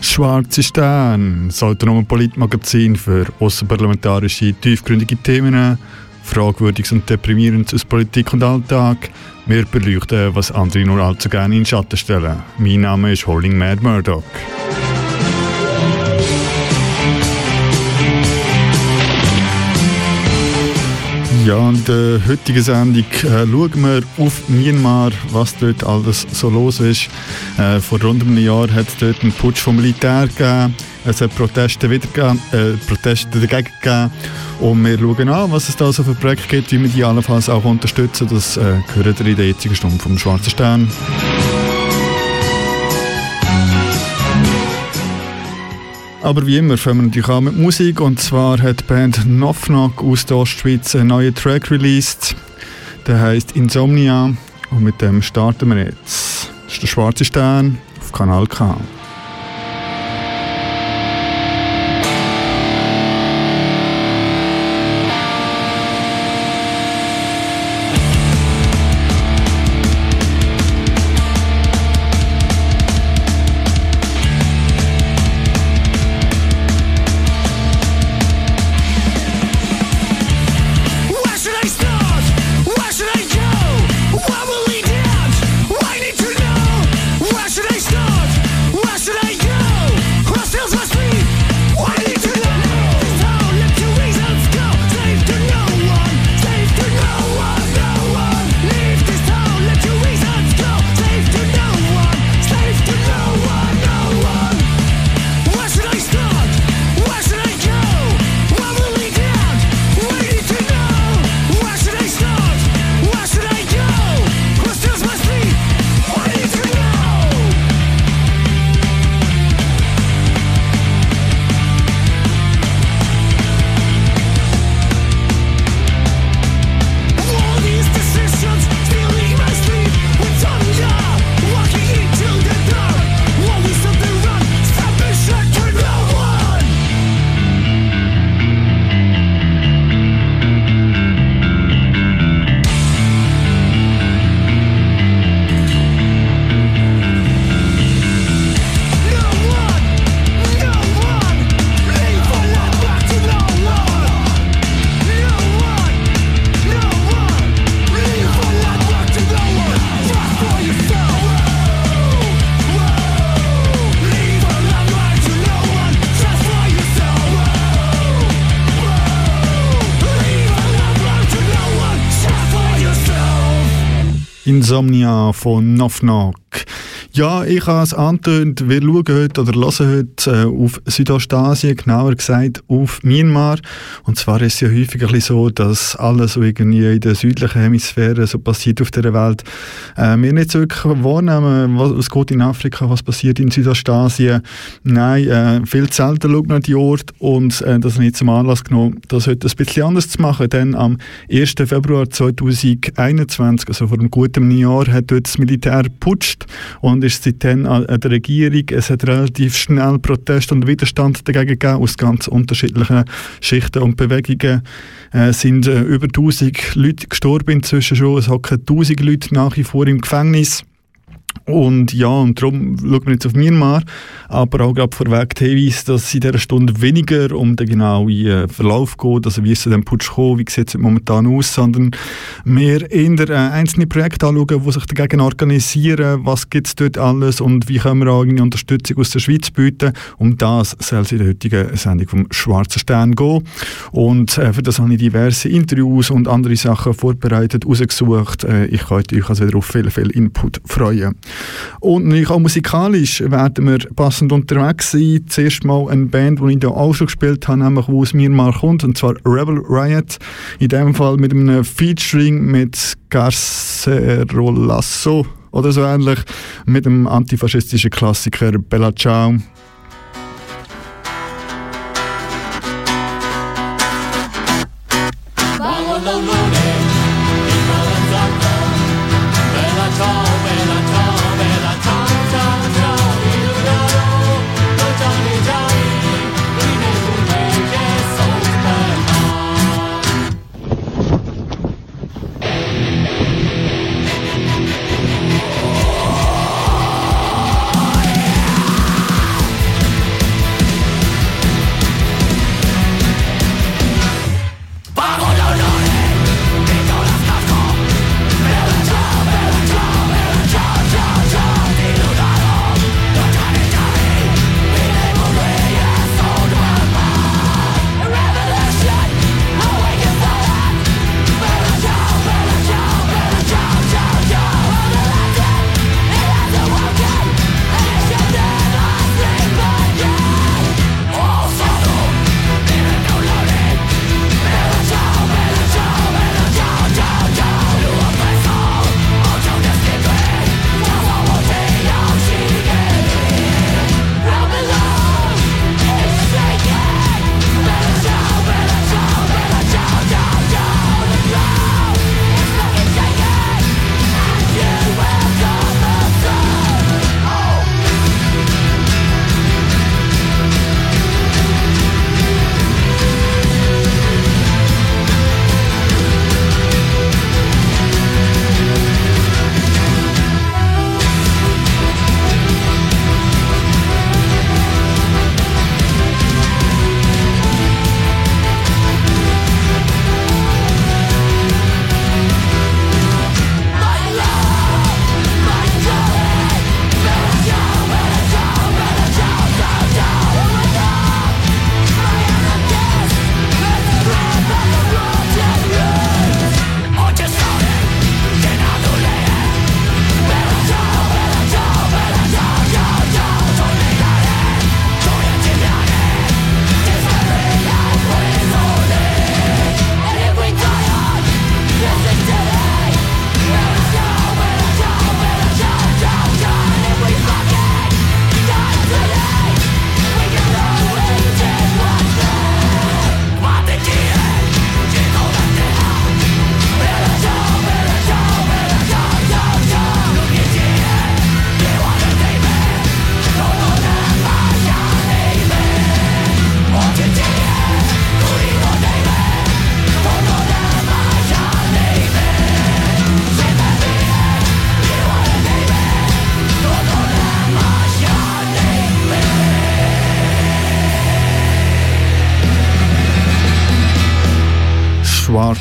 Schwarze Stern, das autonome Politmagazin für außerparlamentarische, tiefgründige Themen, Fragwürdiges und Deprimierendes aus Politik und Alltag. Wir beleuchten, was andere nur allzu gerne in den Schatten stellen. Mein Name ist Holding Mad Murdoch. Ja, in der heutigen Sendung äh, schauen wir auf Myanmar, was dort alles so los ist. Äh, vor rund einem Jahr hat es dort einen Putsch vom Militär gegeben. Es hat Proteste, wieder gegeben, äh, Proteste dagegen gegeben. Und wir schauen an, was es da so für Projekte gibt, wie wir die allenfalls auch unterstützen. Das äh, gehört in der jetzigen Stunde vom Schwarzen Stern. Aber wie immer fangen wir natürlich an mit Musik und zwar hat die Band Knock aus der Ostschweiz einen neuen Track released. Der heißt Insomnia und mit dem starten wir jetzt. Das ist der Schwarze Stern auf Kanal K. Insomnia von Knock. Ja, ich habe es angetönt, wir schauen heute oder hören heute äh, auf Südostasien, genauer gesagt auf Myanmar. Und zwar ist es ja häufig ein bisschen so, dass alles so irgendwie in der südlichen Hemisphäre so passiert auf der Welt. Äh, wir nicht so wirklich wahrnehmen, was, was geht in Afrika, was passiert in Südostasien. Nein, äh, viel selten schaut man an die Ort und äh, das ich zum Anlass genommen, das heute ein bisschen anders zu machen, denn am 1. Februar 2021, also vor einem guten Jahr, hat dort das Militär geputscht und ist seitdem an der Regierung. Es hat relativ schnell Protest und Widerstand dagegen gegeben aus ganz unterschiedlichen Schichten und Bewegungen. Es sind äh, über 1000 Leute gestorben inzwischen schon. Es hocken 1000 Leute nach wie vor im Gefängnis. Und ja, und darum schauen wir jetzt auf Myanmar, aber auch gerade vorweg die Hinweis, dass es in dieser Stunde weniger um den genauen äh, Verlauf geht, also wie ist es dem Putsch gekommen, wie sieht es momentan aus, sondern mehr in der äh, einzelne Projekte anschauen, die sich dagegen organisieren, was gibt es dort alles und wie können wir auch eine Unterstützung aus der Schweiz bieten. Um das soll es in der heutigen Sendung vom Schwarzen Stern gehen. Und äh, für das habe ich diverse Interviews und andere Sachen vorbereitet, rausgesucht. Äh, ich kann euch also wieder auf viel, viel Input freuen. Und natürlich auch musikalisch werden wir passend unterwegs sein. Zuerst mal eine Band, die ich hier auch schon gespielt habe, nämlich wo aus Myanmar kommt, und zwar Rebel Riot. In dem Fall mit einem Featuring mit Garcerolasso oder so ähnlich, mit dem antifaschistischen Klassiker Bella Ciao.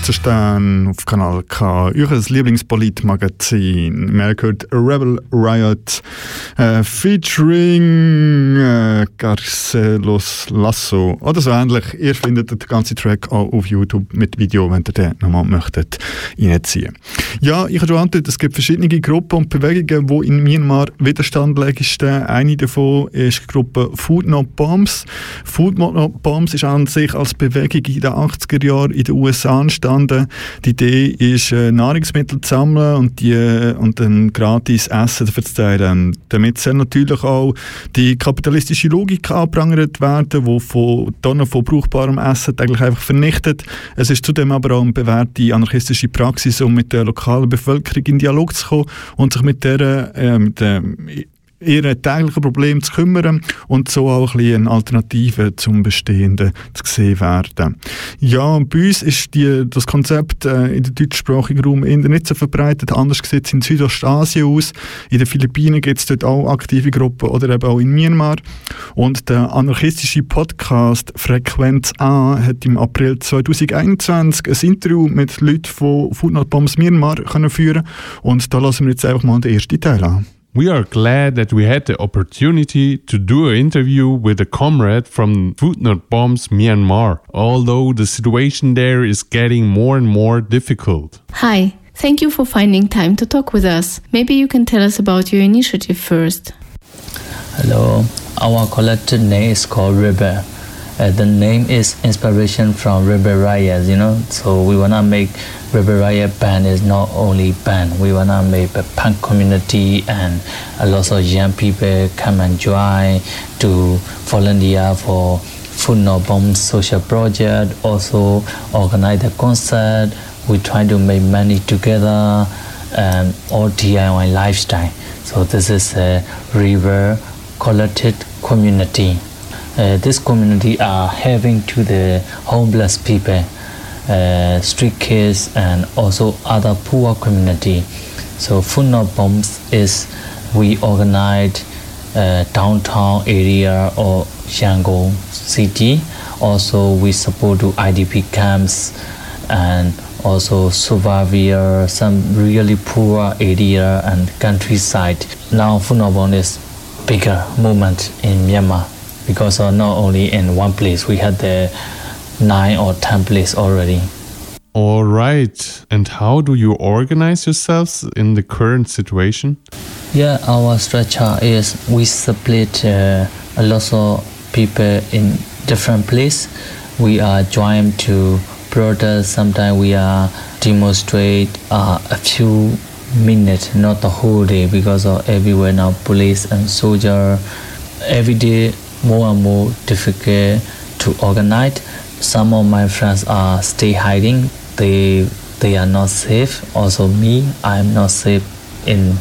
15 auf Kanal K, euer Lieblingspolitmagazin. Man hört Rebel Riot äh, featuring äh, Garcelos Lasso oder so ähnlich. Ihr findet den ganzen Track auch auf YouTube mit Video, wenn ihr den nochmal möchtet reinziehen. Ja, ich habe schon angetötet, es gibt verschiedene Gruppen und Bewegungen, die in Myanmar Widerstand legen. Eine davon ist die Gruppe Food Not Bombs. Food Not Bombs ist an sich als Bewegung in den 80er Jahren in den USA entstanden die Idee ist, äh, Nahrungsmittel zu sammeln und, die, äh, und dann gratis Essen zu verteilen. Damit soll natürlich auch die kapitalistische Logik angeprangert werden, die von Tonnen von brauchbarem Essen eigentlich einfach vernichtet. Es ist zudem aber auch eine bewährte anarchistische Praxis, um mit der lokalen Bevölkerung in Dialog zu kommen und sich mit der, äh, mit der ihre täglichen Probleme zu kümmern und so auch ein bisschen eine Alternative zum Bestehenden zu sehen werden. Ja, bei uns ist die, das Konzept äh, in den deutschsprachigen Raum eher nicht so verbreitet. Anders sieht es in Südostasien aus. In den Philippinen gibt es dort auch aktive Gruppen oder eben auch in Myanmar. Und der anarchistische Podcast Frequenz A hat im April 2021 ein Interview mit Leuten von Food Not Bombs Myanmar können führen und da lassen wir jetzt einfach mal den ersten Teil an. We are glad that we had the opportunity to do an interview with a comrade from Food Not Bombs Myanmar, although the situation there is getting more and more difficult. Hi, thank you for finding time to talk with us. Maybe you can tell us about your initiative first. Hello, our collective name is called River. Uh, the name is inspiration from River Riot, you know. So we wanna make River Riot band is not only band. We wanna make a punk community and a lot of young people come and join to volunteer for Food No Bomb social project. Also organize the concert. We try to make money together and all DIY lifestyle. So this is a river collected community. Uh, this community are helping to the homeless people, uh, street kids, and also other poor community. So Not Bombs is we organize uh, downtown area or Yangon city. Also we support to IDP camps and also survivor some really poor area and countryside. Now Bombs is bigger movement in Myanmar because uh, not only in one place we had the nine or ten place already All right. And how do you organize yourselves in the current situation? yeah our structure is we split uh, a lot of people in different place we are joined to protest sometimes we are demonstrate uh, a few minutes not the whole day because of everywhere now police and soldier every day more and more difficult to organize. Some of my friends are stay hiding. They they are not safe. Also me, I am not safe in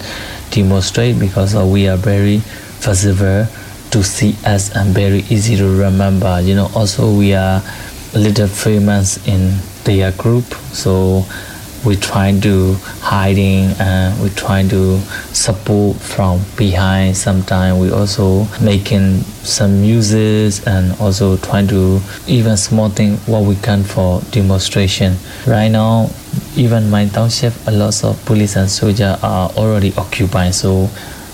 demonstrate because uh, we are very visible to see us and very easy to remember. You know, also we are little famous in their group, so we try to hiding and we try to support from behind sometimes we also making some music and also trying to even small thing what we can for demonstration. Right now even my township a lot of police and soldier are already occupied so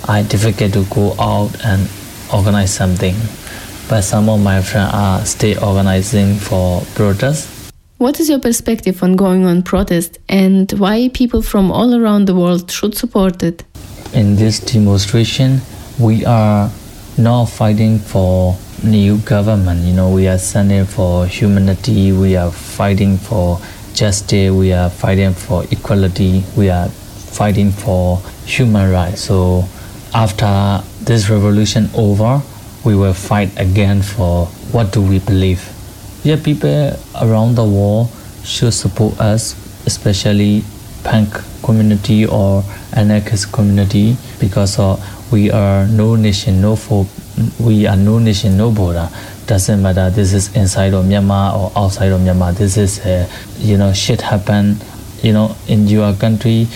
i difficult to go out and organize something. But some of my friends are still organizing for protest What is your perspective on going on protest and why people from all around the world should support it? in this demonstration we are not fighting for new government. You know we are standing for humanity. We are fighting for justice. We are fighting for equality. We are fighting for human rights. So after this revolution over we will fight again for what do we believe yeah people around the world should support us especially punk community or anarchist community because uh, we are no nation no for we are no nation no border. Doesn't matter this is inside of myanmar or outside of myanmar. This is uh, you know shit happen you know in your country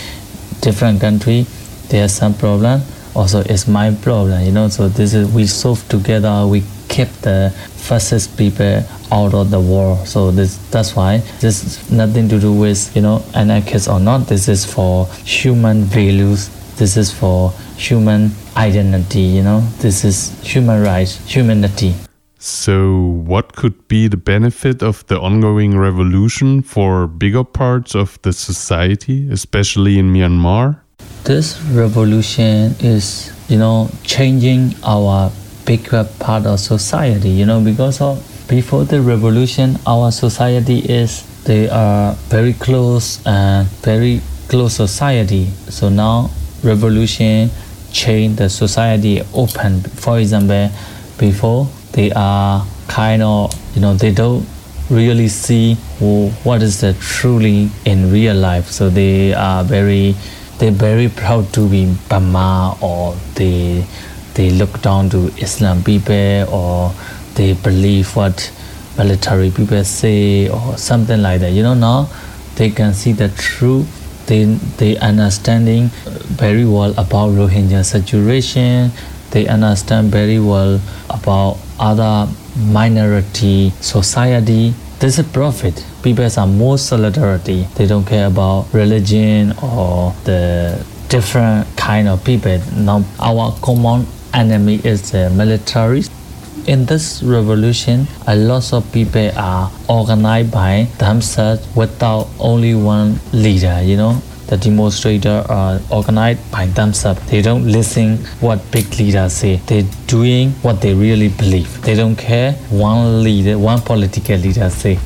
different country. There's some problem. Also it's my problem you know so this is we solve together we keep the fascist people out of the war. So this that's why this is nothing to do with you know anarchist or not. This is for human values. This is for human identity. You know, this is human rights, humanity. So, what could be the benefit of the ongoing revolution for bigger parts of the society, especially in Myanmar? This revolution is, you know, changing our bigger uh, part of society, you know, because of before the revolution, our society is, they are very close and very close society. So now revolution change the society open. For example, before they are kind of, you know, they don't really see what is the truly in real life. So they are very, they're very proud to be Bama or they, they look down to Islam people or they believe what military people say or something like that. You know, now they can see the truth. They, they understanding very well about Rohingya situation. They understand very well about other minority society. This is profit. People are more solidarity. They don't care about religion or the different kind of people. Now our common enemy is the military. In this revolution, a lot of people are organized by themselves without only one leader, you know. The demonstrators are organized by themselves. They don't listen what big leaders say. They're doing what they really believe. They don't care one leader, one political leader say.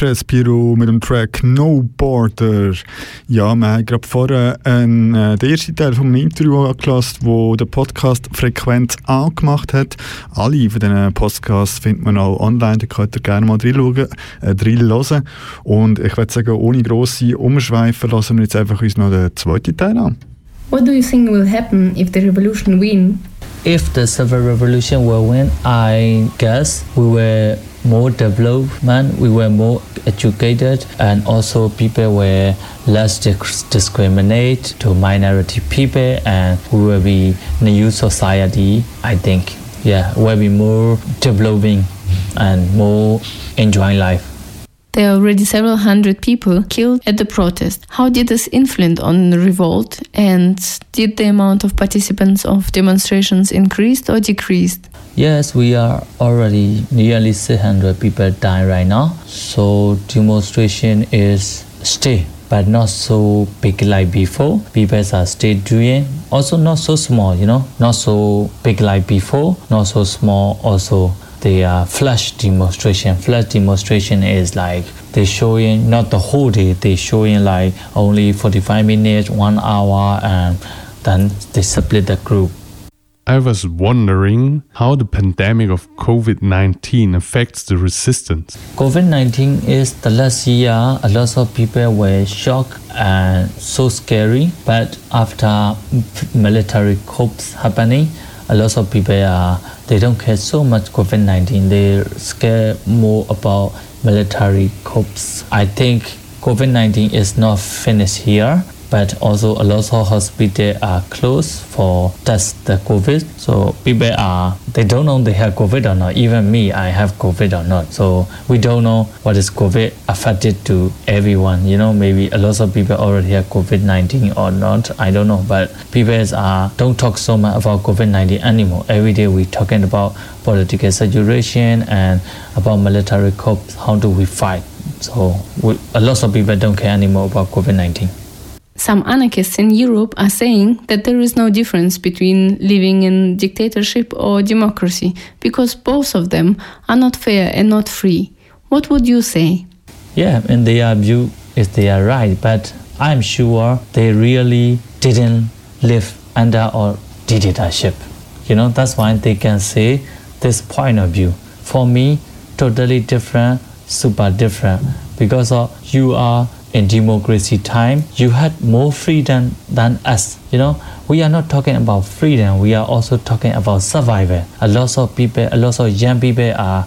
Empress Pyro mit dem Track No Border. Ja, wir haben gerade vorher einen, äh, den ersten Teil vom Interview angelassen, wo der Podcast Frequenz angemacht hat. Alle von diesen Podcasts findet man auch online, da könnt ihr gerne mal reinschauen, äh, reinhören. Und ich würde sagen, ohne grosse Umschweife lassen wir jetzt einfach uns noch den zweiten Teil an. What do you think will happen if the revolution win? If the civil revolution will win, I guess we were more development, we were more educated, and also people were less dis- discriminate to minority people, and we will be new society. I think, yeah, will be more developing and more enjoying life. There are already several hundred people killed at the protest. How did this influence on the revolt? And did the amount of participants of demonstrations increased or decreased? Yes, we are already nearly 600 people dying right now. So demonstration is still, but not so big like before. People are still doing. Also not so small, you know, not so big like before, not so small. Also, they are flash demonstration. Flash demonstration is like they showing not the whole day. They showing like only 45 minutes, one hour, and then they split the group. I was wondering how the pandemic of COVID 19 affects the resistance. COVID 19 is the last year, a lot of people were shocked and so scary. But after military coups happening, a lot of people are they don't care so much COVID 19. They scare more about military coups. I think COVID 19 is not finished here. But also a lot of hospitals are closed for test the COVID. So people are they don't know they have COVID or not. Even me, I have COVID or not. So we don't know what is COVID affected to everyone. You know, maybe a lot of people already have COVID nineteen or not. I don't know. But people are don't talk so much about COVID nineteen anymore. Every day we talking about political situation and about military corps. How do we fight? So we, a lot of people don't care anymore about COVID nineteen. Some anarchists in Europe are saying that there is no difference between living in dictatorship or democracy because both of them are not fair and not free. What would you say? Yeah, in their view, is they are right, but I'm sure they really didn't live under a dictatorship. You know, that's why they can say this point of view. For me, totally different, super different, because you are in democracy time, you had more freedom than us. You know, we are not talking about freedom. We are also talking about survival. A lot of people, a lot of young people are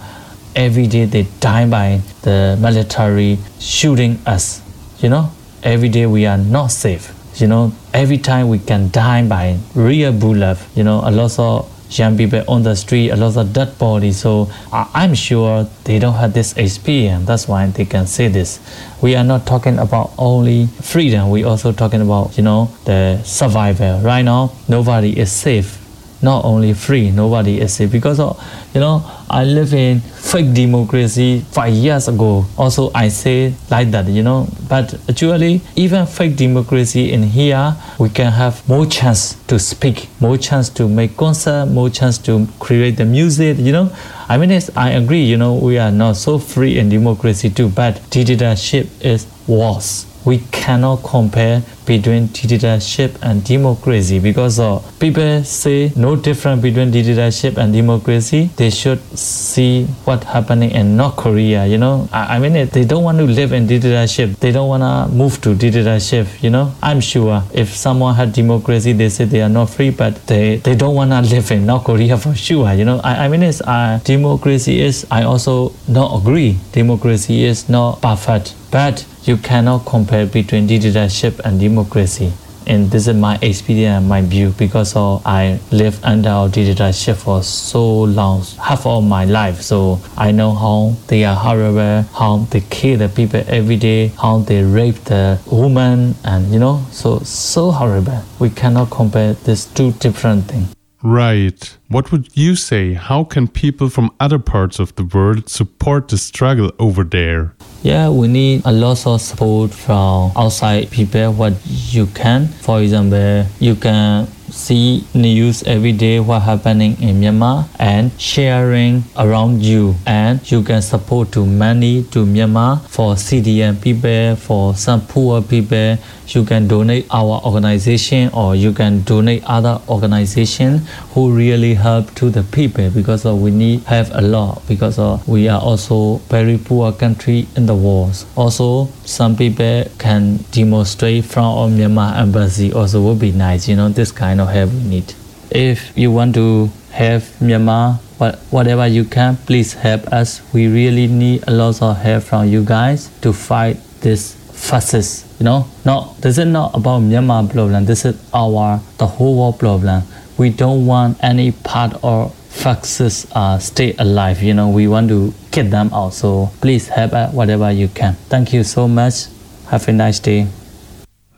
every day they die by the military shooting us. You know, every day we are not safe. You know, every time we can die by real bullet. You know, a lot of young people on the street, a lot of dead bodies. So I'm sure they don't have this experience. That's why they can say this. We are not talking about only freedom. We also talking about you know the survival. Right now, nobody is safe. Not only free, nobody is safe because you know I live in fake democracy five years ago. Also, I say like that, you know. But actually, even fake democracy in here, we can have more chance to speak, more chance to make concert, more chance to create the music, you know. I mean, I agree, you know, we are not so free in democracy too, but dictatorship is worse. We cannot compare between dictatorship and democracy because uh, people say no difference between dictatorship and democracy. They should see what happening in North Korea. You know, I, I mean, they don't want to live in dictatorship. They don't want to move to dictatorship. You know, I'm sure if someone had democracy, they say they are not free, but they they don't want to live in North Korea for sure. You know, I, I mean, it's uh, democracy is. I also not agree. Democracy is not perfect, but you cannot compare between dictatorship and democracy. And this is my experience and my view because I lived under dictatorship for so long, half of my life. So I know how they are horrible, how they kill the people every day, how they rape the woman, and you know, so so horrible. We cannot compare these two different things. Right. What would you say? How can people from other parts of the world support the struggle over there? Yeah, we need a lot of support from outside people. What you can, for example, you can see news every day what happening in Myanmar and sharing around you. And you can support to money to Myanmar for CDM people for some poor people. You can donate our organization or you can donate other organization who really help to the people because uh, we need have a lot because uh, we are also very poor country in the world. Also some people can demonstrate from our Myanmar embassy also would be nice you know this kind of help we need. If you want to help Myanmar what, whatever you can please help us. We really need a lot of help from you guys to fight this fascist you know. No this is not about Myanmar problem. This is our the whole world problem. We don't want any part of fascists uh, stay alive you know. We want to get them out so please help us whatever you can thank you so much have a nice day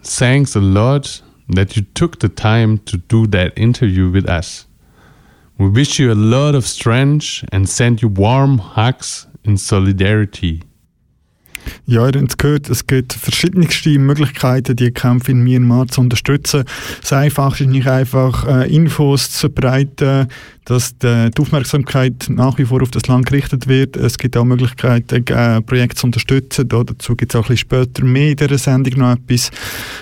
Thanks a lot that you took the time to do that interview with us. We wish you a lot of strength and send you warm hugs in solidarity. Ja, ihr habt es gehört, es gibt verschiedenste Möglichkeiten, die Kämpfe in Myanmar zu unterstützen. Das Einfachste ist nicht einfach, äh, Infos zu verbreiten, dass die, die Aufmerksamkeit nach wie vor auf das Land gerichtet wird. Es gibt auch Möglichkeiten, äh, Projekte zu unterstützen. Da, dazu gibt es auch ein bisschen später mehr in dieser Sendung noch etwas.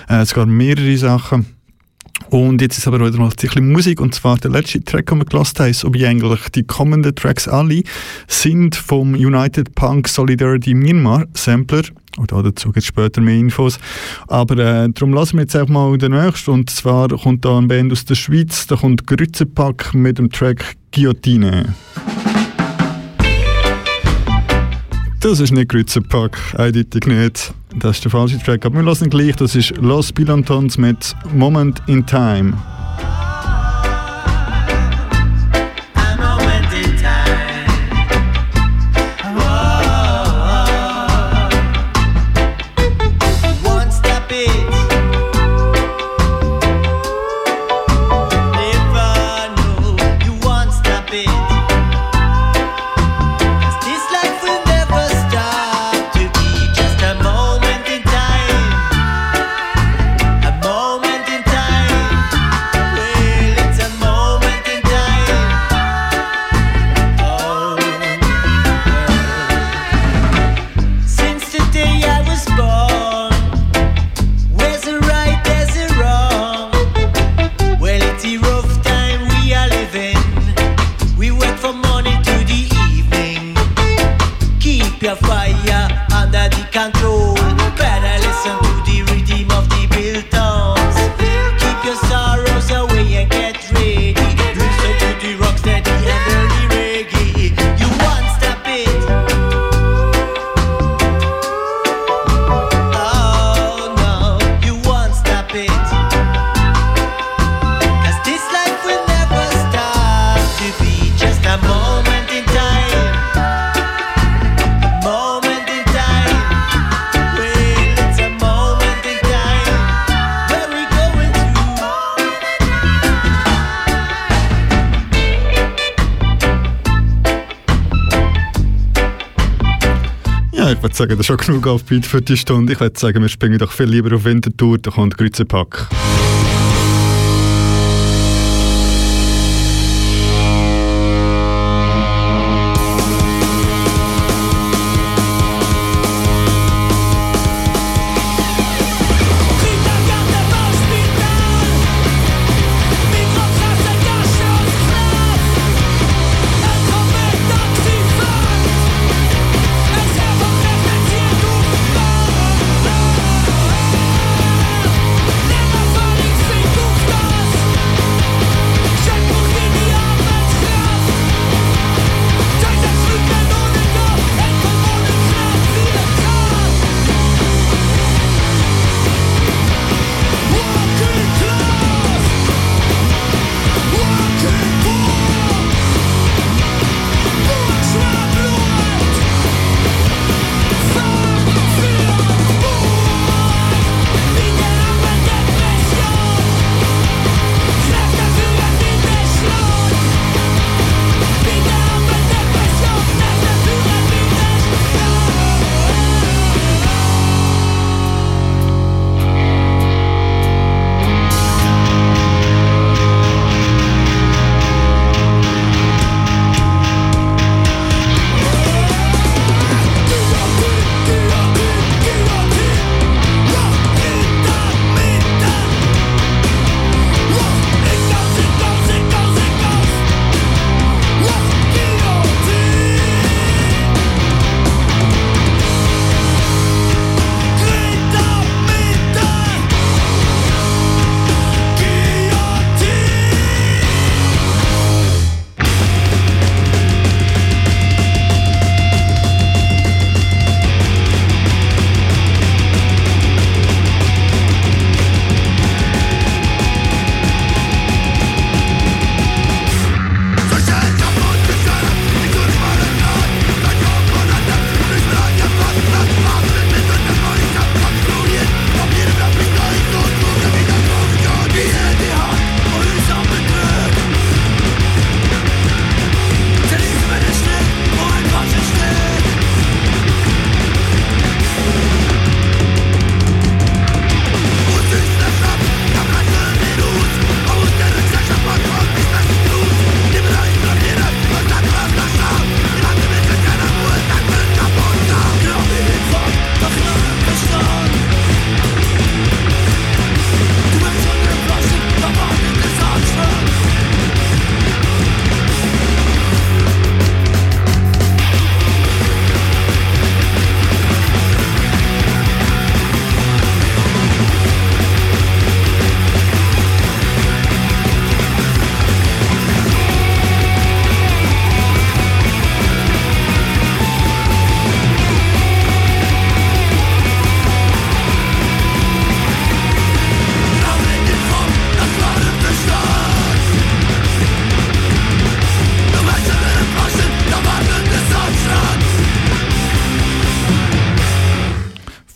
Äh, sogar mehrere Sachen. Und jetzt ist aber wieder mal ein bisschen Musik, und zwar der letzte Track, den wir gelassen haben, so wie eigentlich die kommenden Tracks alle, sind vom United Punk Solidarity Myanmar Sampler. Und auch dazu gibt es später mehr Infos. Aber äh, darum lassen wir jetzt einfach mal den nächsten. Und zwar kommt da eine Band aus der Schweiz, da kommt Grützepack mit dem Track Guillotine. Das ist nicht Grützepack, eindeutig nicht. Das ist der falsche Track. Aber wir lassen gleich. Das ist Los Bilantons mit Moment in Time. Würde sagen, das ist schon genug Aufbeat für die Stunde. Ich würde sagen, wir springen doch viel lieber auf Wintertour. Da kommt Grützepack.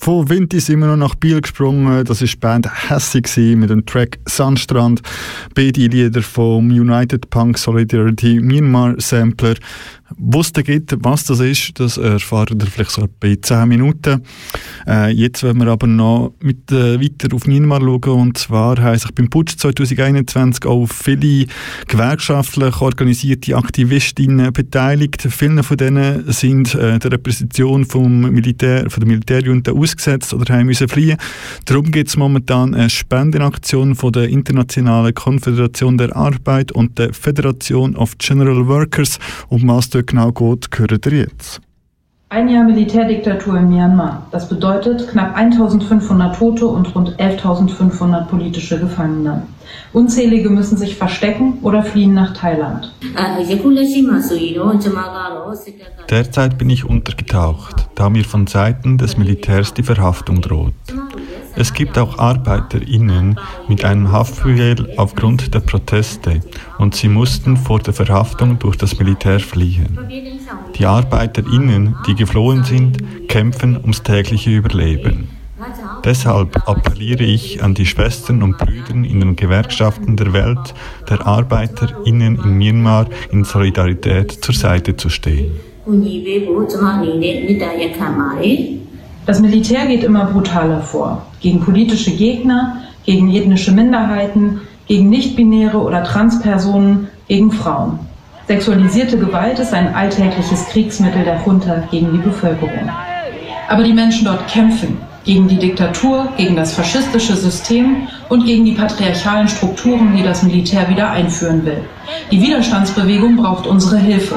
Von Vinti sind wir noch nach Biel gesprungen. Das war die Band Hässig mit dem Track Sandstrand. Beide Lieder vom United Punk Solidarity Myanmar Sampler. Was es gibt, was das ist, das erfahren wir vielleicht so bei 10 Minuten. Äh, jetzt wollen wir aber noch mit, äh, weiter auf Myanmar schauen. Und zwar haben sich beim Putsch 2021 auch viele gewerkschaftlich organisierte Aktivistinnen beteiligt. Viele von denen sind äh, der Repräsentation vom Militär, von der Militärjunta ausgesetzt oder haben müssen fliehen. Darum gibt es momentan eine Spendenaktion von der Internationalen Konföderation der Arbeit und der Federation of General Workers. Um was dort genau geht, hören ihr jetzt. Ein Jahr Militärdiktatur in Myanmar. Das bedeutet knapp 1500 Tote und rund 11.500 politische Gefangene. Unzählige müssen sich verstecken oder fliehen nach Thailand. Derzeit bin ich untergetaucht, da mir von Seiten des Militärs die Verhaftung droht. Es gibt auch ArbeiterInnen mit einem Haftbefehl aufgrund der Proteste und sie mussten vor der Verhaftung durch das Militär fliehen. Die ArbeiterInnen, die geflohen sind, kämpfen ums tägliche Überleben. Deshalb appelliere ich an die Schwestern und Brüder in den Gewerkschaften der Welt, der ArbeiterInnen in Myanmar in Solidarität zur Seite zu stehen. Das Militär geht immer brutaler vor. Gegen politische Gegner, gegen ethnische Minderheiten, gegen nichtbinäre oder Transpersonen, gegen Frauen. Sexualisierte Gewalt ist ein alltägliches Kriegsmittel der Junta gegen die Bevölkerung. Aber die Menschen dort kämpfen gegen die Diktatur, gegen das faschistische System und gegen die patriarchalen Strukturen, die das Militär wieder einführen will. Die Widerstandsbewegung braucht unsere Hilfe.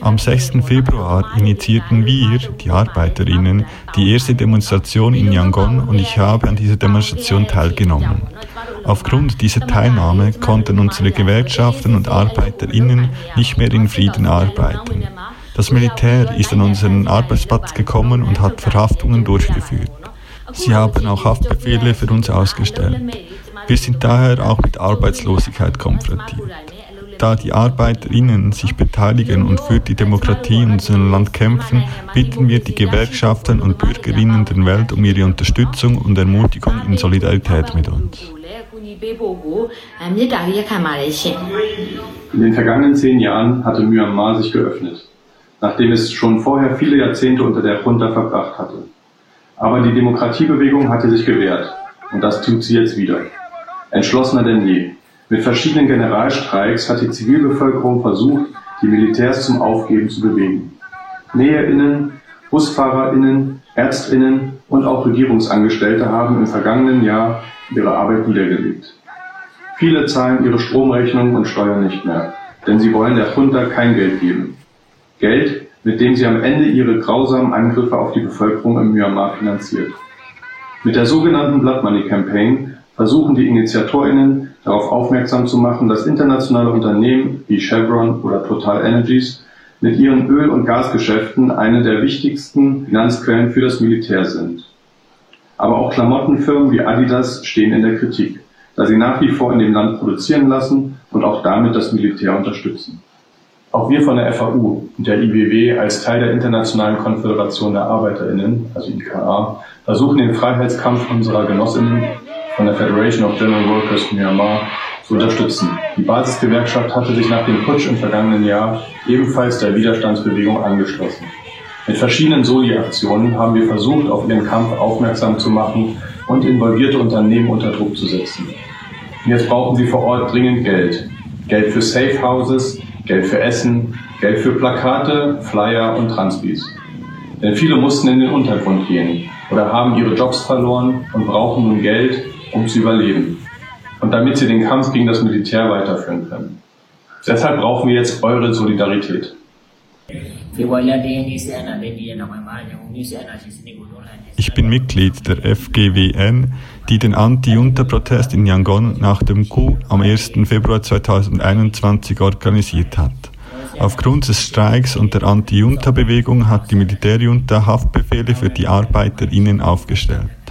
Am 6. Februar initiierten wir, die Arbeiterinnen, die erste Demonstration in Yangon und ich habe an dieser Demonstration teilgenommen. Aufgrund dieser Teilnahme konnten unsere Gewerkschaften und Arbeiterinnen nicht mehr in Frieden arbeiten. Das Militär ist an unseren Arbeitsplatz gekommen und hat Verhaftungen durchgeführt. Sie haben auch Haftbefehle für uns ausgestellt. Wir sind daher auch mit Arbeitslosigkeit konfrontiert da die Arbeiterinnen sich beteiligen und für die Demokratie in unserem Land kämpfen, bitten wir die Gewerkschaften und Bürgerinnen der Welt um ihre Unterstützung und Ermutigung in Solidarität mit uns. In den vergangenen zehn Jahren hatte Myanmar sich geöffnet, nachdem es schon vorher viele Jahrzehnte unter der Junta verbracht hatte. Aber die Demokratiebewegung hatte sich gewehrt und das tut sie jetzt wieder. Entschlossener denn je. Mit verschiedenen Generalstreiks hat die Zivilbevölkerung versucht, die Militärs zum Aufgeben zu bewegen. NäherInnen, BusfahrerInnen, ÄrztInnen und auch Regierungsangestellte haben im vergangenen Jahr ihre Arbeit niedergelegt. Viele zahlen ihre Stromrechnung und Steuern nicht mehr, denn sie wollen der Junta kein Geld geben. Geld, mit dem sie am Ende ihre grausamen Angriffe auf die Bevölkerung in Myanmar finanziert. Mit der sogenannten Blood Money Campaign versuchen die InitiatorInnen darauf aufmerksam zu machen, dass internationale Unternehmen wie Chevron oder Total Energies mit ihren Öl- und Gasgeschäften eine der wichtigsten Finanzquellen für das Militär sind. Aber auch Klamottenfirmen wie Adidas stehen in der Kritik, da sie nach wie vor in dem Land produzieren lassen und auch damit das Militär unterstützen. Auch wir von der FAU und der IBW als Teil der Internationalen Konföderation der ArbeiterInnen, also IKA, versuchen den Freiheitskampf unserer Genossinnen von der Federation of General Workers Myanmar zu unterstützen. Die Basisgewerkschaft hatte sich nach dem Putsch im vergangenen Jahr ebenfalls der Widerstandsbewegung angeschlossen. Mit verschiedenen Soli-Aktionen haben wir versucht, auf ihren Kampf aufmerksam zu machen und involvierte Unternehmen unter Druck zu setzen. Jetzt brauchen sie vor Ort dringend Geld. Geld für Safe Houses, Geld für Essen, Geld für Plakate, Flyer und Transbis. Denn viele mussten in den Untergrund gehen oder haben ihre Jobs verloren und brauchen nun Geld, um ums Überleben und damit sie den Kampf gegen das Militär weiterführen können. Deshalb brauchen wir jetzt eure Solidarität. Ich bin Mitglied der FGWN, die den Anti-Junta-Protest in Yangon nach dem Coup am 1. Februar 2021 organisiert hat. Aufgrund des Streiks und der Anti-Junta-Bewegung hat die Militärjunta Haftbefehle für die ArbeiterInnen aufgestellt.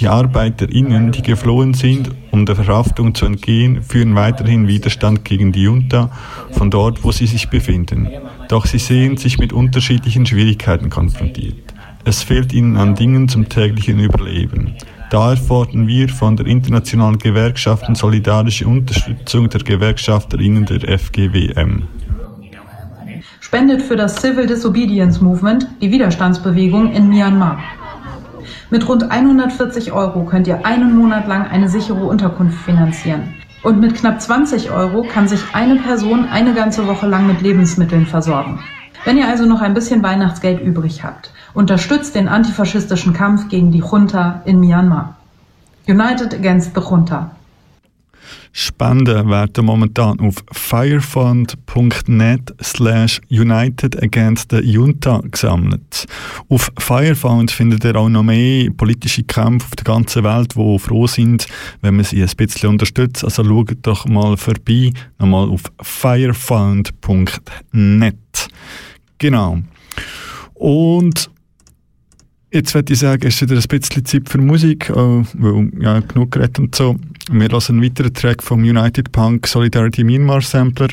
Die ArbeiterInnen, die geflohen sind um der Verhaftung zu entgehen, führen weiterhin Widerstand gegen die Junta von dort, wo sie sich befinden. Doch sie sehen sich mit unterschiedlichen Schwierigkeiten konfrontiert. Es fehlt ihnen an Dingen zum täglichen Überleben. Daher fordern wir von der internationalen Gewerkschaften solidarische Unterstützung der Gewerkschafterinnen der FGWM. Spendet für das Civil Disobedience Movement, die Widerstandsbewegung in Myanmar. Mit rund 140 Euro könnt ihr einen Monat lang eine sichere Unterkunft finanzieren. Und mit knapp 20 Euro kann sich eine Person eine ganze Woche lang mit Lebensmitteln versorgen. Wenn ihr also noch ein bisschen Weihnachtsgeld übrig habt, unterstützt den antifaschistischen Kampf gegen die Junta in Myanmar. United Against the Junta. Spenden werden momentan auf firefund.net slash united against the Junta gesammelt. Auf Firefund findet ihr auch noch mehr politische Kämpfe auf der ganzen Welt, die froh sind, wenn man sie ein bisschen unterstützt. Also schaut doch mal vorbei, nochmal auf firefund.net. Genau. Und Jetzt würde ich sagen, ist wieder ein bisschen Zeit für Musik, äh, weil ja, genug geredet und so. Wir hören einen weiteren Track vom United Punk Solidarity Myanmar Sampler.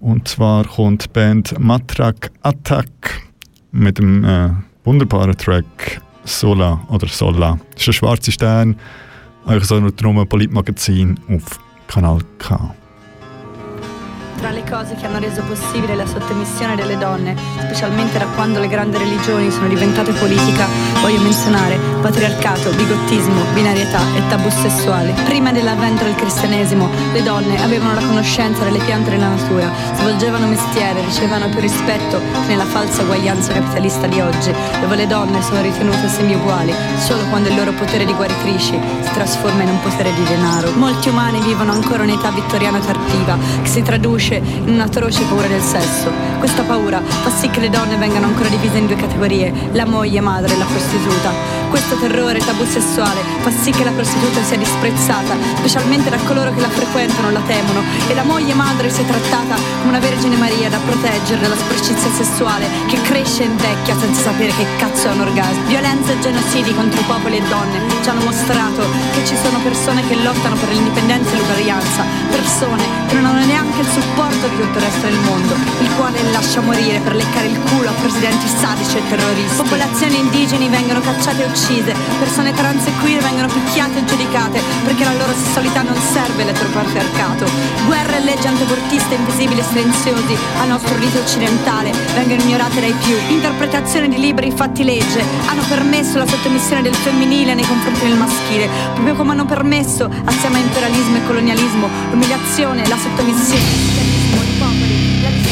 Und zwar kommt die Band Matrak Attack mit dem äh, wunderbaren Track Sola oder Sola. Das ist ein schwarzer Stern, euch so nur drum Politmagazin auf Kanal K. Tra le cose che hanno reso possibile la sottomissione delle donne, specialmente da quando le grandi religioni sono diventate politica, voglio menzionare patriarcato, bigottismo, binarietà e tabù sessuali. Prima dell'avvento del cristianesimo, le donne avevano la conoscenza delle piante della natura, svolgevano mestiere, ricevevano più rispetto che nella falsa uguaglianza capitalista di oggi, dove le donne sono ritenute semi-uguali solo quando il loro potere di guaritrici si trasforma in un potere di denaro. Molti umani vivono ancora un'età vittoriana tardiva, che si traduce in un'atroce paura del sesso. Questa paura fa sì che le donne vengano ancora divise in due categorie, la moglie madre e la prostituta. Questo terrore tabù sessuale fa sì che la prostituta sia disprezzata, specialmente da coloro che la frequentano, la temono, e la moglie madre sia trattata come una Vergine Maria da proteggere dalla sporcizia sessuale che cresce e invecchia senza sapere che cazzo è un orgasmo. Violenza e genocidi contro popoli e donne ci hanno mostrato che ci sono persone che lottano per l'indipendenza e l'uguaglianza, persone che non hanno neanche il supporto di tutto il resto del mondo, il quale lascia morire per leccare il culo a presidenti sadici e terroristi. Popolazioni indigeni vengono cacciate e uccise, persone trans e queer vengono picchiate e giudicate perché la loro sessualità non serve l'eteropatriarcato. Guerre e leggi antiabortiste invisibili e silenziosi al nostro rito occidentale vengono ignorate dai più. Interpretazione di libri fatti legge hanno permesso la sottomissione del femminile nei confronti del maschile, proprio come hanno permesso, assieme a imperialismo e colonialismo, l'umiliazione e la sottomissione. Let's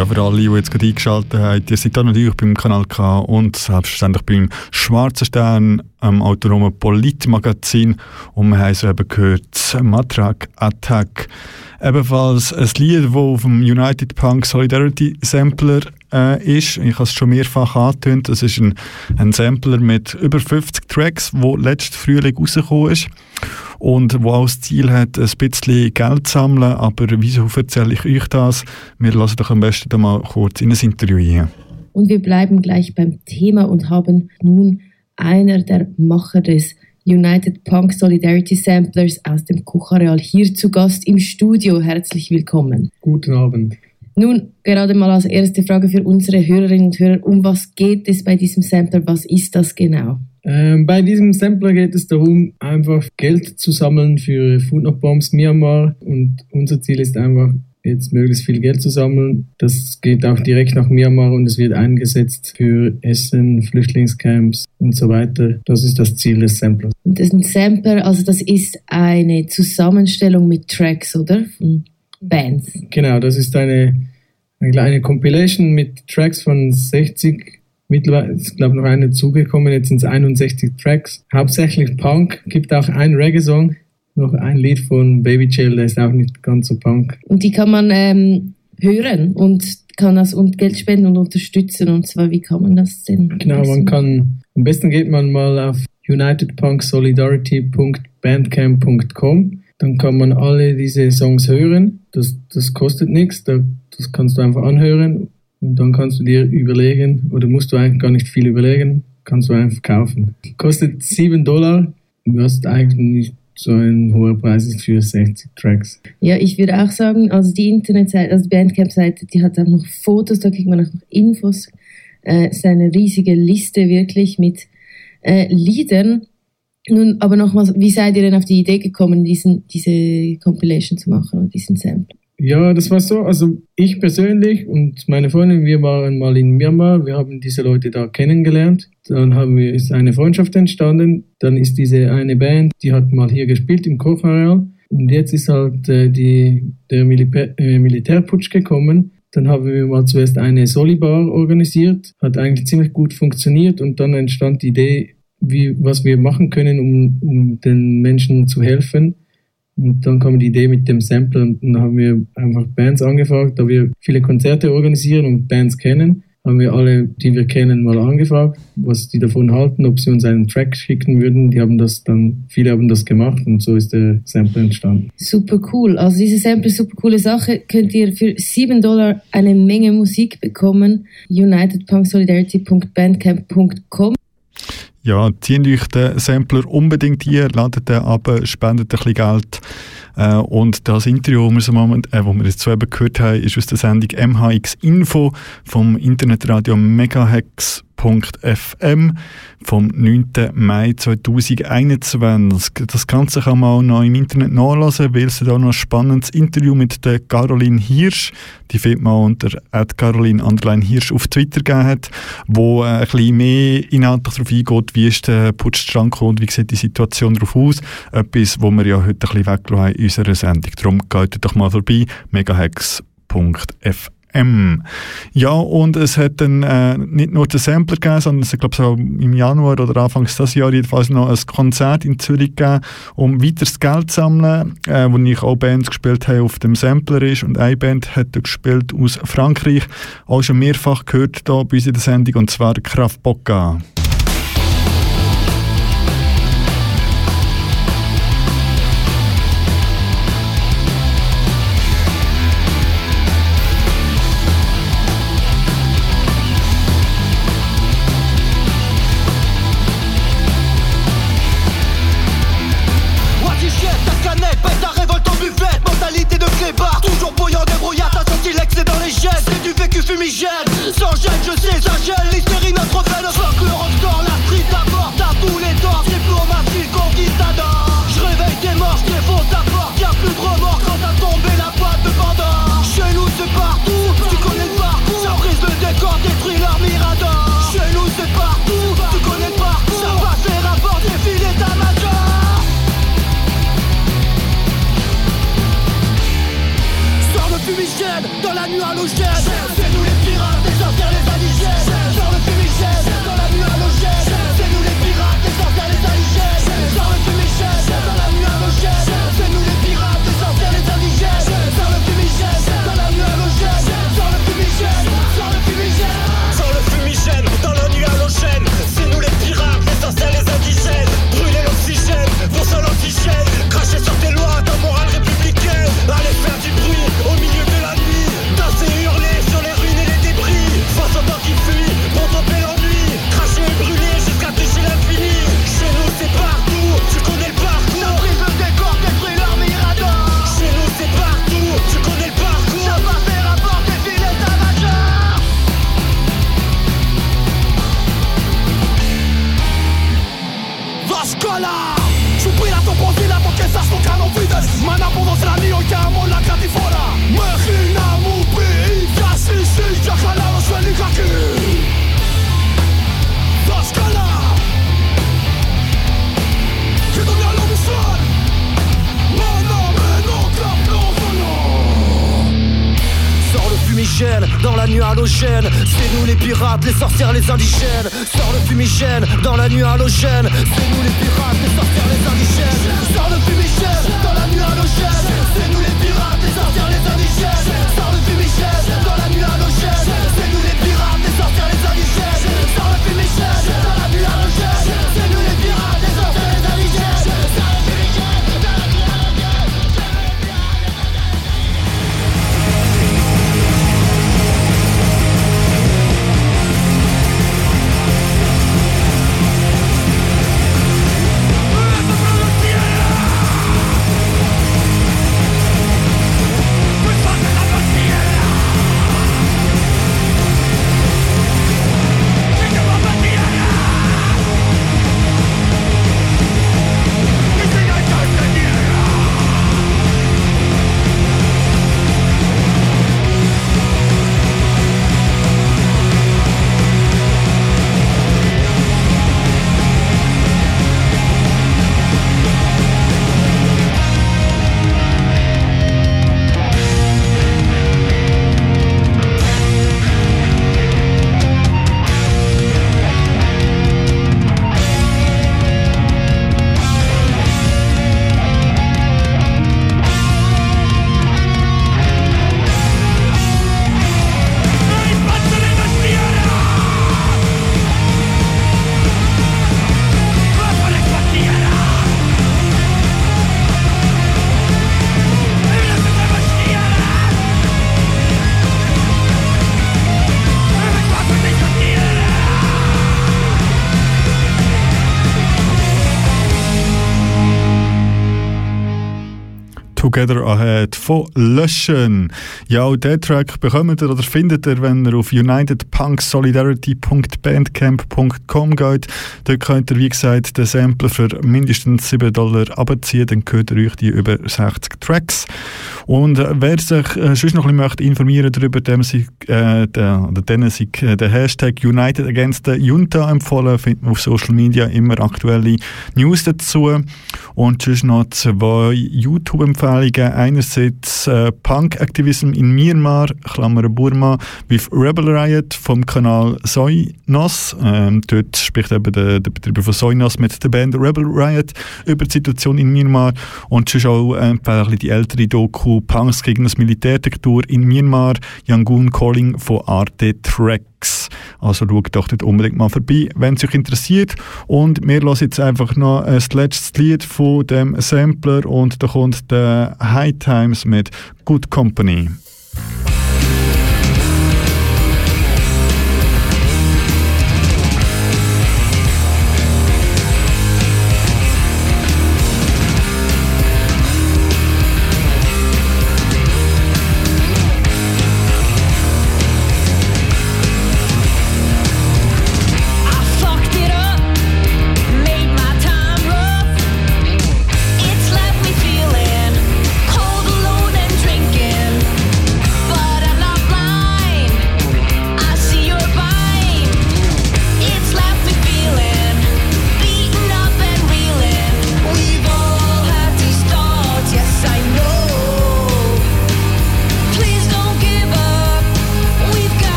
Ja, für alle, die jetzt gerade eingeschaltet haben, ihr seid da natürlich beim Kanal K und selbstverständlich beim Schwarzen Stern, am autonomen Politmagazin. Und wir haben so eben gehört, Matrak Attack. Ebenfalls ein Lied, das auf dem United Punk Solidarity Sampler äh, ist. Ich habe es schon mehrfach angetönt. Es ist ein, ein Sampler mit über 50 Tracks, wo letztes Frühling rausgekommen ist und wo auch das Ziel hat, ein bisschen Geld zu sammeln. Aber wieso erzähle ich euch das? Wir lassen doch am besten mal kurz in ein Interview hier. Und wir bleiben gleich beim Thema und haben nun einer der Macher des United Punk Solidarity Samplers aus dem Kochareal hier zu Gast im Studio. Herzlich willkommen. Guten Abend. Nun, gerade mal als erste Frage für unsere Hörerinnen und Hörer, um was geht es bei diesem Sampler? Was ist das genau? Ähm, bei diesem Sampler geht es darum, einfach Geld zu sammeln für Food Not Bombs Myanmar und unser Ziel ist einfach, jetzt möglichst viel Geld zu sammeln. Das geht auch direkt nach Myanmar und es wird eingesetzt für Essen, Flüchtlingscamps und so weiter. Das ist das Ziel des Samplers. Das ist ein Sampler, also das ist eine Zusammenstellung mit Tracks, oder? Von Bands. Genau, das ist eine, eine kleine Compilation mit Tracks von 60 Mittlerweile ist, glaube noch eine zugekommen. Jetzt sind es 61 Tracks. Hauptsächlich Punk. Gibt auch einen Reggae-Song. Noch ein Lied von Baby Chill, der ist auch nicht ganz so Punk. Und die kann man ähm, hören und kann das und Geld spenden und unterstützen. Und zwar, wie kann man das denn? Genau, man kann, am besten geht man mal auf unitedpunksolidarity.bandcamp.com. Dann kann man alle diese Songs hören. Das, das kostet nichts. Da, das kannst du einfach anhören. Und dann kannst du dir überlegen, oder musst du eigentlich gar nicht viel überlegen, kannst du einfach kaufen. Kostet 7 Dollar, was eigentlich nicht so ein hoher Preis ist für 60 Tracks. Ja, ich würde auch sagen, also die Internetseite, also die Bandcamp-Seite, die hat auch noch Fotos, da kriegt man auch noch Infos. Äh, ist eine riesige Liste wirklich mit äh, Liedern. Nun, aber nochmals, wie seid ihr denn auf die Idee gekommen, diesen, diese Compilation zu machen und diesen Sample? Ja, das war so. Also ich persönlich und meine Freundin, wir waren mal in Myanmar, wir haben diese Leute da kennengelernt. Dann haben wir, ist eine Freundschaft entstanden. Dann ist diese eine Band, die hat mal hier gespielt im Kochareal. Und jetzt ist halt äh, die, der Militär, äh, Militärputsch gekommen. Dann haben wir mal zuerst eine Solibar organisiert, hat eigentlich ziemlich gut funktioniert und dann entstand die Idee, wie, was wir machen können, um, um den Menschen zu helfen. Und dann kam die Idee mit dem Sampler und dann haben wir einfach Bands angefragt, da wir viele Konzerte organisieren und Bands kennen, haben wir alle, die wir kennen, mal angefragt, was die davon halten, ob sie uns einen Track schicken würden. Die haben das dann, viele haben das gemacht und so ist der Sampler entstanden. Super cool. Also diese Sample, super coole Sache. Könnt ihr für 7 Dollar eine Menge Musik bekommen. unitedpunksolidarity.bandcamp.com Ja, zieht euch den Sampler unbedingt hier, ladet den ab, spendet ein bisschen Geld. Äh, und das Interview, das wir, so moment, äh, wo wir jetzt so eben gehört haben, ist aus der Sendung MHX Info vom Internetradio Megahex.fm vom 9. Mai 2021. Das Ganze kann man auch noch im Internet nachlesen, weil es da noch ein spannendes Interview mit der Caroline Hirsch, die findet man unter Caroline Hirsch auf Twitter gegeben hat, wo äh, ein bisschen mehr inhaltlich darauf eingeht, wie ist der Putzstrang und wie sieht die Situation darauf aus. Etwas, wo wir ja heute ein bisschen weggelassen in unserer Sendung. Darum geht doch mal vorbei, megahex.fm. M. Ja, und es hat dann äh, nicht nur den Sampler gegeben, sondern es hat, glaube so im Januar oder Anfangs des Jahres jedenfalls noch ein Konzert in Zürich gegeben, um weiteres Geld zu sammeln, äh, wo ich auch Bands gespielt habe auf dem Sampler ist. Und eine Band hat gespielt aus Frankreich, auch schon mehrfach gehört hier bei uns in der Sendung, und zwar Kraft du les indices. Together Ahead von Löschen. Ja, auch diesen Track bekommt ihr oder findet ihr, wenn ihr auf unitedpunksolidarity.bandcamp.com geht. Dort könnt ihr, wie gesagt, den Sampler für mindestens 7 Dollar abziehen. Dann gehört ihr euch die über 60 Tracks. Und äh, wer sich äh, sonst noch ein bisschen möchte informieren darüber, dem sich, äh, der, oder denen äh, der Hashtag United Against the Junta empfohlen, findet man auf Social Media immer aktuelle News dazu. Und sonst noch zwei YouTube-Empfehlungen. Einerseits äh, Punk-Activism in Myanmar, Klammer Burma, with Rebel Riot vom Kanal Soynos. Ähm, dort spricht eben der, der Betreiber von Soynos mit der Band Rebel Riot über die Situation in Myanmar. Und sonst auch äh, die ältere Doku Punks gegen das Militärdiktatur in Myanmar, Yangon Calling von Arte Tracks. Also schaut doch dort unbedingt mal vorbei, wenn es euch interessiert. Und wir hören jetzt einfach noch das letzte Lied von dem Sampler und da kommt der High Times mit Good Company.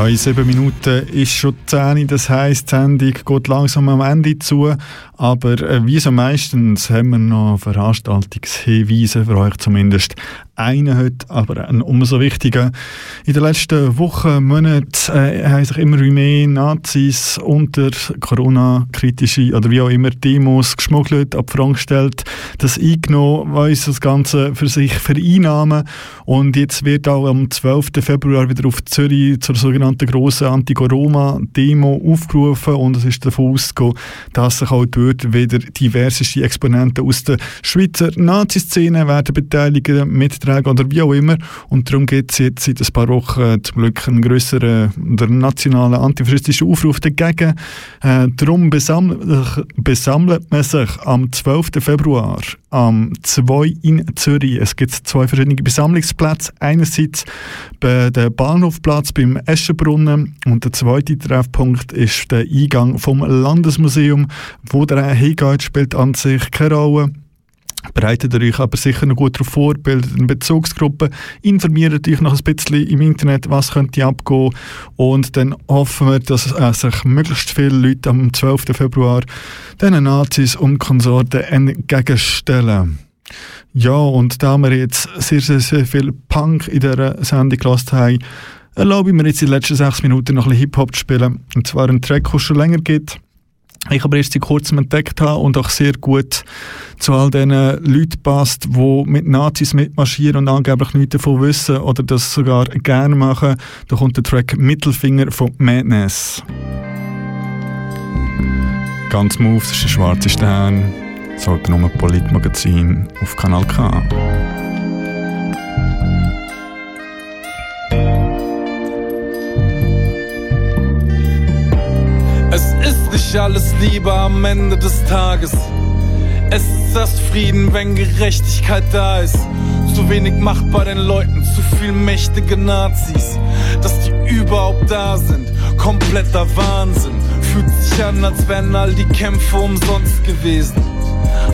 Ja, in sieben Minuten ist schon 10 Uhr, das heisst, die Sendung geht langsam am Ende zu. Aber äh, wie so meistens haben wir noch Veranstaltungshinweise für euch zumindest. Einen heute, aber ein umso wichtiger. In den letzten Wochen, Monaten äh, haben sich immer mehr Nazis unter Corona-kritische oder wie auch immer Demos geschmuggelt, ab Frank gestellt, das eingenommen, sie das Ganze für sich vereinnahmen. Und jetzt wird auch am 12. Februar wieder auf Zürich zur sogenannten grossen Anti-Corona-Demo aufgerufen und es ist davon auszugehen, dass sich auch dort wieder diverseste Exponenten aus der Schweizer Nazi-Szene werden beteiligen, mittragen oder wie auch immer. Und darum gibt es jetzt seit ein paar Wochen zum Glück einen grösseren der nationalen antifaschistischen Aufruf dagegen. Äh, darum besammelt, besammelt man sich am 12. Februar am 2 in Zürich. Es gibt zwei verschiedene Besammlungsplätze. Einerseits bei der Bahnhofplatz beim Eschenbrunnen und der zweite Treffpunkt ist der Eingang vom Landesmuseum, wo der hingeht, spielt an sich keine Rolle. Bereitet ihr euch aber sicher noch gut darauf vor, bildet eine Bezugsgruppe, informiert euch noch ein bisschen im Internet, was könnte abgehen und dann hoffen wir, dass äh, sich möglichst viele Leute am 12. Februar diesen Nazis und Konsorten entgegenstellen. Ja, und da wir jetzt sehr, sehr, sehr viel Punk in dieser Sendung gelassen haben, erlaube ich mir jetzt in den letzten sechs Minuten noch ein bisschen Hip-Hop zu spielen. Und zwar einen Track, den es schon länger gibt. Ich aber erst seit kurzem entdeckt habe und auch sehr gut zu all den Leuten passt, die mit Nazis mitmarschieren und angeblich nichts davon wissen oder das sogar gerne machen. Da kommt der Track Mittelfinger von Madness. Ganz Move, das ist der schwarze Stern. Das autonome Politmagazin auf Kanal K. ist nicht alles Liebe am Ende des Tages. Es ist erst Frieden, wenn Gerechtigkeit da ist. Zu wenig Macht bei den Leuten, zu viel mächtige Nazis. Dass die überhaupt da sind, kompletter Wahnsinn. Fühlt sich an, als wären all die Kämpfe umsonst gewesen.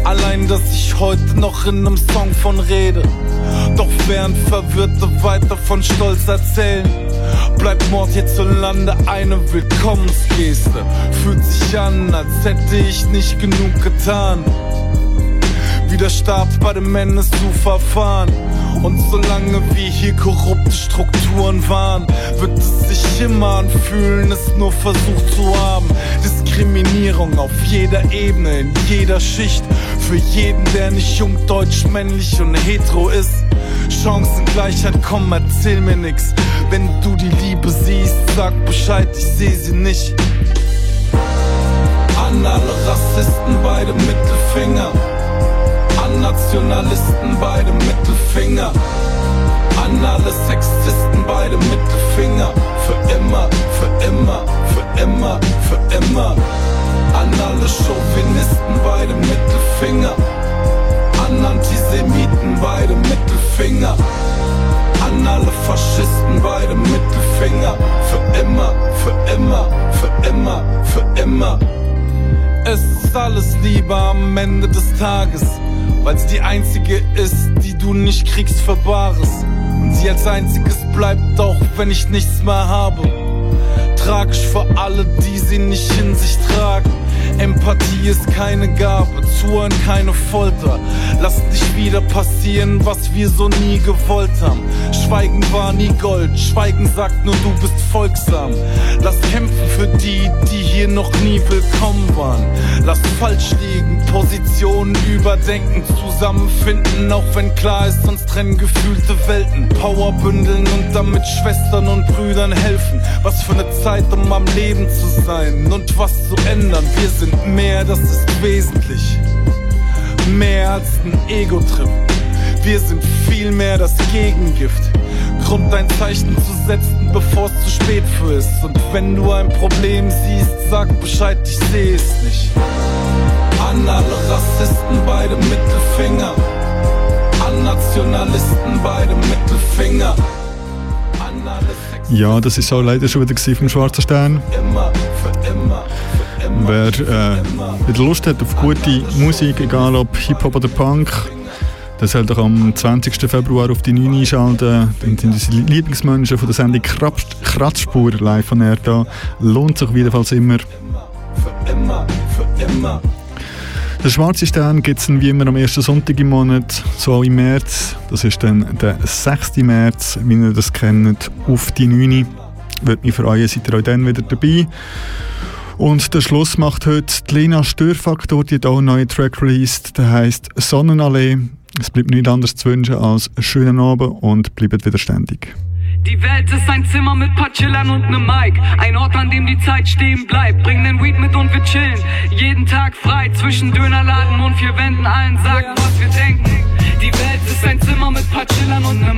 Allein, dass ich heute noch in einem Song von rede. Doch während Verwirrte weiter von Stolz erzählen, bleibt Mord hierzulande eine Willkommensgeste. Fühlt sich an, als hätte ich nicht genug getan. Wie der bei dem NSU-Verfahren. Und solange wir hier korrupte Strukturen waren, wird es sich immer anfühlen, es nur versucht zu haben. Diskriminierung auf jeder Ebene, in jeder Schicht. Für jeden, der nicht jung, deutsch, männlich und hetero ist. Chancengleichheit, komm, erzähl mir nix. Wenn du die Liebe siehst, sag Bescheid, ich seh sie nicht. An alle Rassisten beide Mittelfinger. An Nationalisten beide Mittelfinger. An alle Sexisten beide Mittelfinger. Für immer, für immer, für immer, für immer. An alle Chauvinisten beide Mittelfinger. An Antisemiten beide Mittelfinger. An alle Faschisten beide Mittelfinger. Für immer, für immer, für immer, für immer. Es ist alles Liebe am Ende des Tages, weil's die einzige ist, die du nicht kriegst für Bares. Und sie als einziges bleibt, auch wenn ich nichts mehr habe. Tragisch für alle, die sie nicht in sich tragen. Empathie ist keine Gabe, Zuhören keine Folter. Lass nicht wieder passieren, was wir so nie gewollt haben. Schweigen war nie Gold, Schweigen sagt nur, du bist folgsam. Lass kämpfen für die, die hier noch nie willkommen waren. Lass falsch liegen, Positionen überdenken, zusammenfinden, auch wenn klar ist, sonst trennen gefühlte Welten. Power bündeln und damit Schwestern und Brüdern helfen. Was für eine Zeit, um am Leben zu sein und was zu ändern. Wir sind mehr, das ist wesentlich. Mehr als ein Ego-Trip. Wir sind viel mehr das Gegengift. Grund ein Zeichen zu setzen, bevor es zu spät für ist. Und wenn du ein Problem siehst, sag Bescheid, ich sehe es nicht. An alle Rassisten beide Mittelfinger. An Nationalisten beide Mittelfinger. An alle Ja, das ist auch leider schon wieder vom Schwarzen Stern. immer, für immer. Wer äh, Lust hat auf gute Musik, egal ob Hip-Hop oder Punk, dann soll doch am 20. Februar auf die 9 einschalten. Dann sind unsere Lieblingsmenschen von der Sendung Kratzspur live von er da. Lohnt sich jedenfalls immer. Für immer, für immer. Den Schwarzen Stern gibt es wie immer am ersten Sonntag im Monat, so auch im März. Das ist dann der 6. März, wie ihr das kennt, auf die 9. Würde mich freuen, seid ihr auch dann wieder dabei. Und der Schluss macht heute die Lena Störfaktor, die auch einen neuen Track released, der heisst Sonnenallee. Es bleibt nichts anderes zu wünschen als schönen Abend und bleibt wieder ständig. Die Welt ist ein Zimmer mit paar Chillern und nem Mic. Ein Ort, an dem die Zeit stehen bleibt. Bring den Weed mit und wir chillen. Jeden Tag frei zwischen Dönerladen und vier Wänden. Allen sagen, was wir denken. Die Welt ist ein Zimmer mit paar Chillern und nem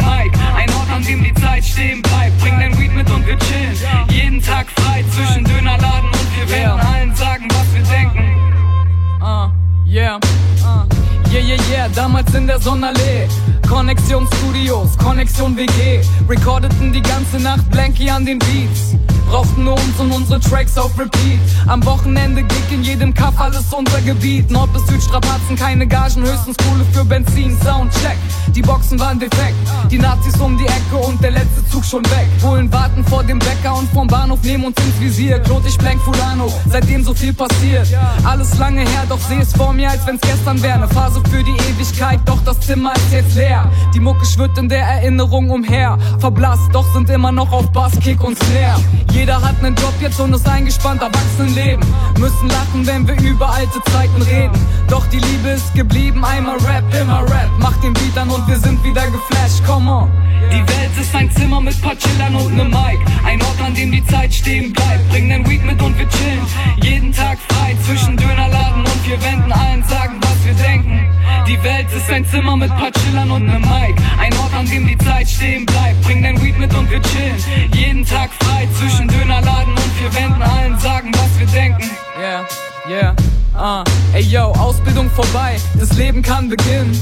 damals in der Sonnenallee. Connexion Studios, Connexion WG. Recordeten die ganze Nacht Blanky an den Beats. Brauchten nur uns und unsere Tracks auf Repeat. Am Wochenende Gig in jedem Kaff, alles unser Gebiet. Nord bis Süd Strapazen, keine Gagen, höchstens Kohle für Benzin. Soundcheck, die Boxen waren defekt. Die Nazis um die Ecke und der letzte Zug schon weg. Bullen warten vor dem Bäcker und vom Bahnhof nehmen uns ins Visier. Klot, ich blank Fulano, seitdem so viel passiert. Alles lange her, doch seh es vor mir, als wenn's gestern wäre. Ne Phase für die Ewigkeit, doch das Zimmer ist jetzt leer. Die Mucke schwirrt in der Erinnerung umher. Verblasst, doch sind immer noch auf Bass, Kick und Snare. Jeder hat nen Job jetzt und ist eingespannt, Erwachsenenleben. Müssen lachen, wenn wir über alte Zeiten reden. Doch die Liebe ist geblieben, einmal Rap, immer Rap. Mach den Beat an und wir sind wieder geflasht, come on. Die Welt ist ein Zimmer mit paar Chillern und nem Mic. Ein Ort, an dem die Zeit stehen bleibt. Bring den Weed mit und wir chillen. Jeden Tag frei zwischen Dönerladen und vier Wänden. Allen sagen, was wir denken. Die Welt ist ein Zimmer mit paar Chillern und nem Mic. Ein Ort, an dem die Zeit stehen bleibt. Bring den Weed mit und wir chillen. Jeden Tag frei zwischen Dönerladen und vier Wänden. Allen sagen, was wir denken. Yeah, yeah. Ah, ey yo, Ausbildung vorbei, das Leben kann beginnen.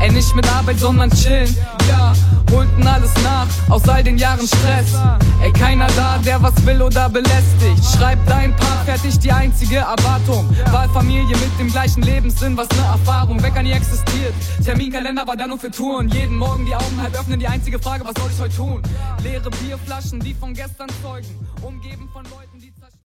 Ey, nicht mit Arbeit, sondern chillen. Ja, holten alles nach, aus all den Jahren Stress. Ey, keiner da, der was will oder belästigt. Schreib dein Part, fertig die einzige Erwartung. Wahlfamilie mit dem gleichen Lebenssinn, was ne Erfahrung, Wecker nie existiert. Terminkalender war da nur für Touren. Jeden Morgen die Augen halb öffnen, die einzige Frage, was soll ich heute tun? Leere Bierflaschen, die von gestern zeugen, umgeben von Leuten.